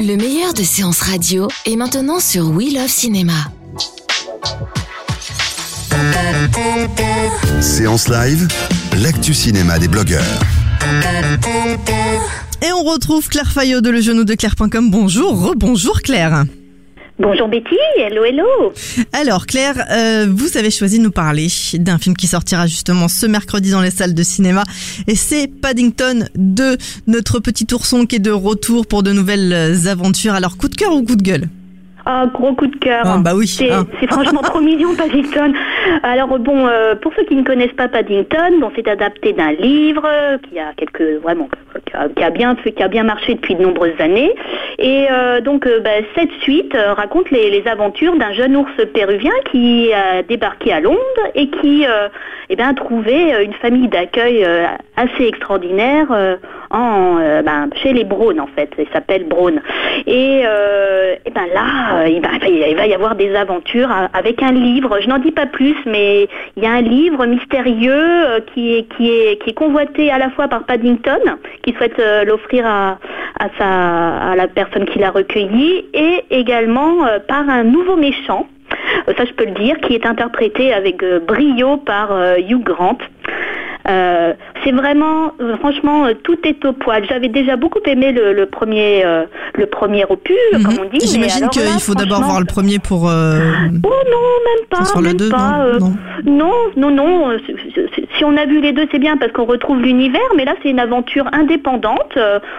Le meilleur de séances radio est maintenant sur We Love Cinéma. Séance live, l'actu cinéma des blogueurs. Et on retrouve Claire Fayot de legenou de Claire.com. Bonjour, rebonjour Claire. Bonjour Betty, hello hello. Alors Claire, euh, vous avez choisi de nous parler d'un film qui sortira justement ce mercredi dans les salles de cinéma et c'est Paddington 2, notre petit ourson qui est de retour pour de nouvelles aventures. Alors coup de cœur ou coup de gueule? Ah, gros coup de cœur. Ah, bah oui, C'est franchement trop mignon Paddington. Alors bon, euh, pour ceux qui ne connaissent pas Paddington, bon, c'est adapté d'un livre qui a quelques vraiment qui a, qui a bien fait, qui a bien marché depuis de nombreuses années. Et euh, donc euh, bah, cette suite raconte les, les aventures d'un jeune ours péruvien qui a débarqué à Londres et qui euh, eh bien, a trouvé une famille d'accueil assez extraordinaire euh, ben, chez les Braun en fait. Il s'appelle Braun. Et, euh, ben là, euh, il, va, y avoir des aventures euh, avec un livre. Je n'en dis pas plus, mais il y a un livre mystérieux qui est qui est qui est convoité à la fois par Paddington, qui souhaite l'offrir à à sa à la personne qui l'a recueilli, et également par un nouveau méchant. Ça, je peux le dire, qui est interprété avec brio par Hugh Grant. Euh, c'est vraiment, euh, franchement, euh, tout est au poil. J'avais déjà beaucoup aimé le, le premier, euh, le premier opus, comme on dit. Mhm. J'imagine qu'il faut d'abord voir le premier pour... euh, Oh non, même pas, sur le même deux, pas. non, non. non, Si on a vu les deux, c'est bien parce qu'on retrouve l'univers, mais là, c'est une aventure indépendante.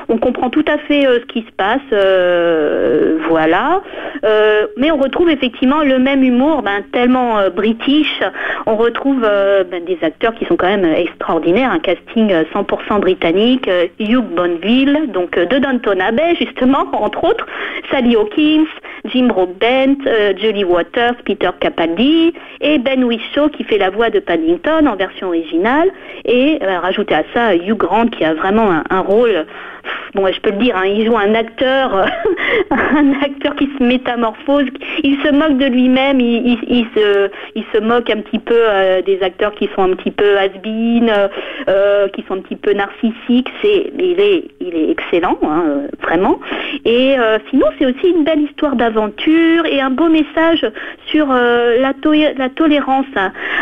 on comprend tout à fait ce qui se passe, voilà. Euh, mais on retrouve effectivement le même humour, ben, tellement euh, british. On retrouve euh, ben, des acteurs qui sont quand même extraordinaires, un casting euh, 100% britannique. Hugh Bonneville, donc de Downton Abbey, justement, entre autres. Sally Hawkins, Jim Broadbent, Julie Waters, Peter Capaldi et Ben Whishaw qui fait la voix de Paddington en version originale. Et rajouter à ça Hugh Grant qui a vraiment un, rôle, bon je peux le dire, hein, il joue un acteur, euh, un acteur qui se métamorphose, il se moque de lui-même, il, il- se, il se moque un petit peu euh, des acteurs qui sont un petit peu has-been, euh, qui sont un petit peu narcissiques. C'est, il est, il est excellent, hein, vraiment. Et sinon, c'est aussi une belle histoire d'aventure et un beau message sur euh, la, to- la tolérance.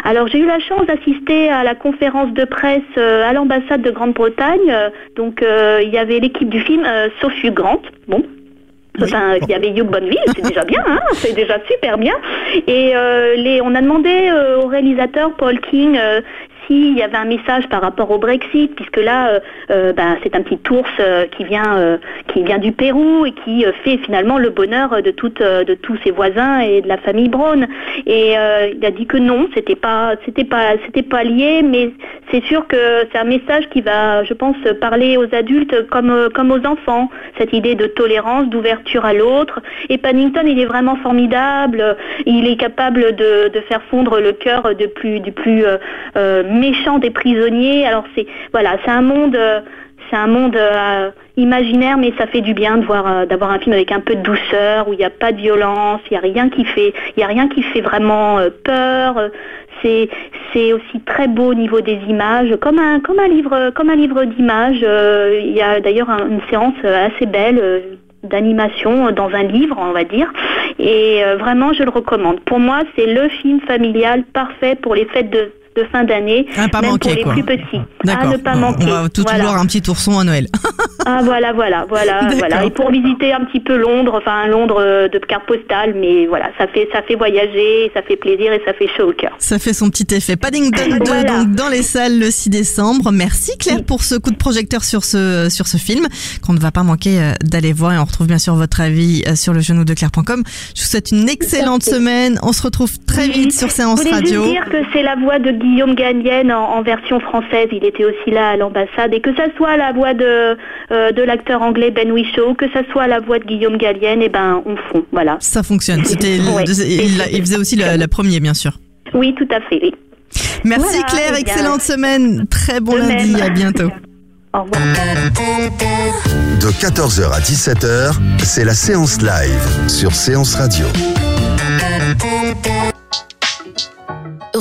Alors, j'ai eu la chance d'assister à la conférence de presse euh, à l'ambassade de Grande-Bretagne. Donc, euh, il y avait l'équipe du film, Hugh Grant. Bon, Enfin, il y avait Hugh Bonneville, c'est déjà bien, hein, c'est déjà super bien. Et euh, les, on a demandé euh, au réalisateur Paul King euh, s'il y avait un message par rapport au Brexit, puisque là, euh, euh, ben, c'est un petit ours euh, qui vient, qui vient du Pérou et qui fait finalement le bonheur de de tous ses voisins et de la famille Brown. Et il a dit que non, c'était pas, pas, c'était pas lié, mais c'est sûr que c'est un message qui va, je pense, parler aux adultes comme, euh, comme aux enfants. Cette idée de tolérance, d'ouverture à l'autre. Et Paddington, il est vraiment formidable. Il est capable de, de faire fondre le cœur de plus, du plus euh, euh, méchant des prisonniers. Alors c'est, voilà, c'est un monde. C'est un monde euh, imaginaire, mais ça fait du bien euh, d'avoir un film avec un peu de douceur, où il n'y a pas de violence, il n'y a rien qui fait, a rien qui fait vraiment euh, peur. C'est, aussi très beau au niveau des images, comme un, comme un livre, livre d'images. Il y a d'ailleurs un- une séance assez belle. d'animation dans un livre, on va dire. Et vraiment, je le recommande. Pour moi, c'est le film familial parfait pour les fêtes de, de fin d'année, À pas même pour les quoi. plus petits. À D'accord. ne pas on manquer. va tout Voilà. voir un petit ourson à Noël. Ah voilà, voilà, voilà, voilà. Et pour visiter un petit peu Londres, enfin Londres euh, de carte postale, mais voilà, ça fait ça fait voyager, ça fait plaisir et ça fait chaud au cœur. Ça fait son petit effet. Paddington 2 donc dans les salles le 6 décembre. Merci Claire pour ce coup de projecteur sur ce sur ce film qu'on ne va pas manquer euh, d'aller voir et on retrouve bien sûr votre avis euh, sur le genou de Claire.com. Je vous souhaite une excellente semaine. On se retrouve très vite sur Séance Je Radio. juste dire que c'est la voix de Guillaume Gallienne en, en version française. Il était aussi là à l'ambassade et que ça soit la voix de euh, de l'acteur anglais Ben Whishaw, que ça soit la voix de Guillaume Gallienne, et ben on fond, voilà. Ça fonctionne. C'était Ouais. il, il faisait aussi le, le premier bien sûr. Oui, tout à fait. Oui. Merci Voilà, Claire, eh bien, excellente semaine. Très bon de lundi, même. à bientôt. Au revoir. De 14h à 17h, c'est la séance live sur Séance Radio.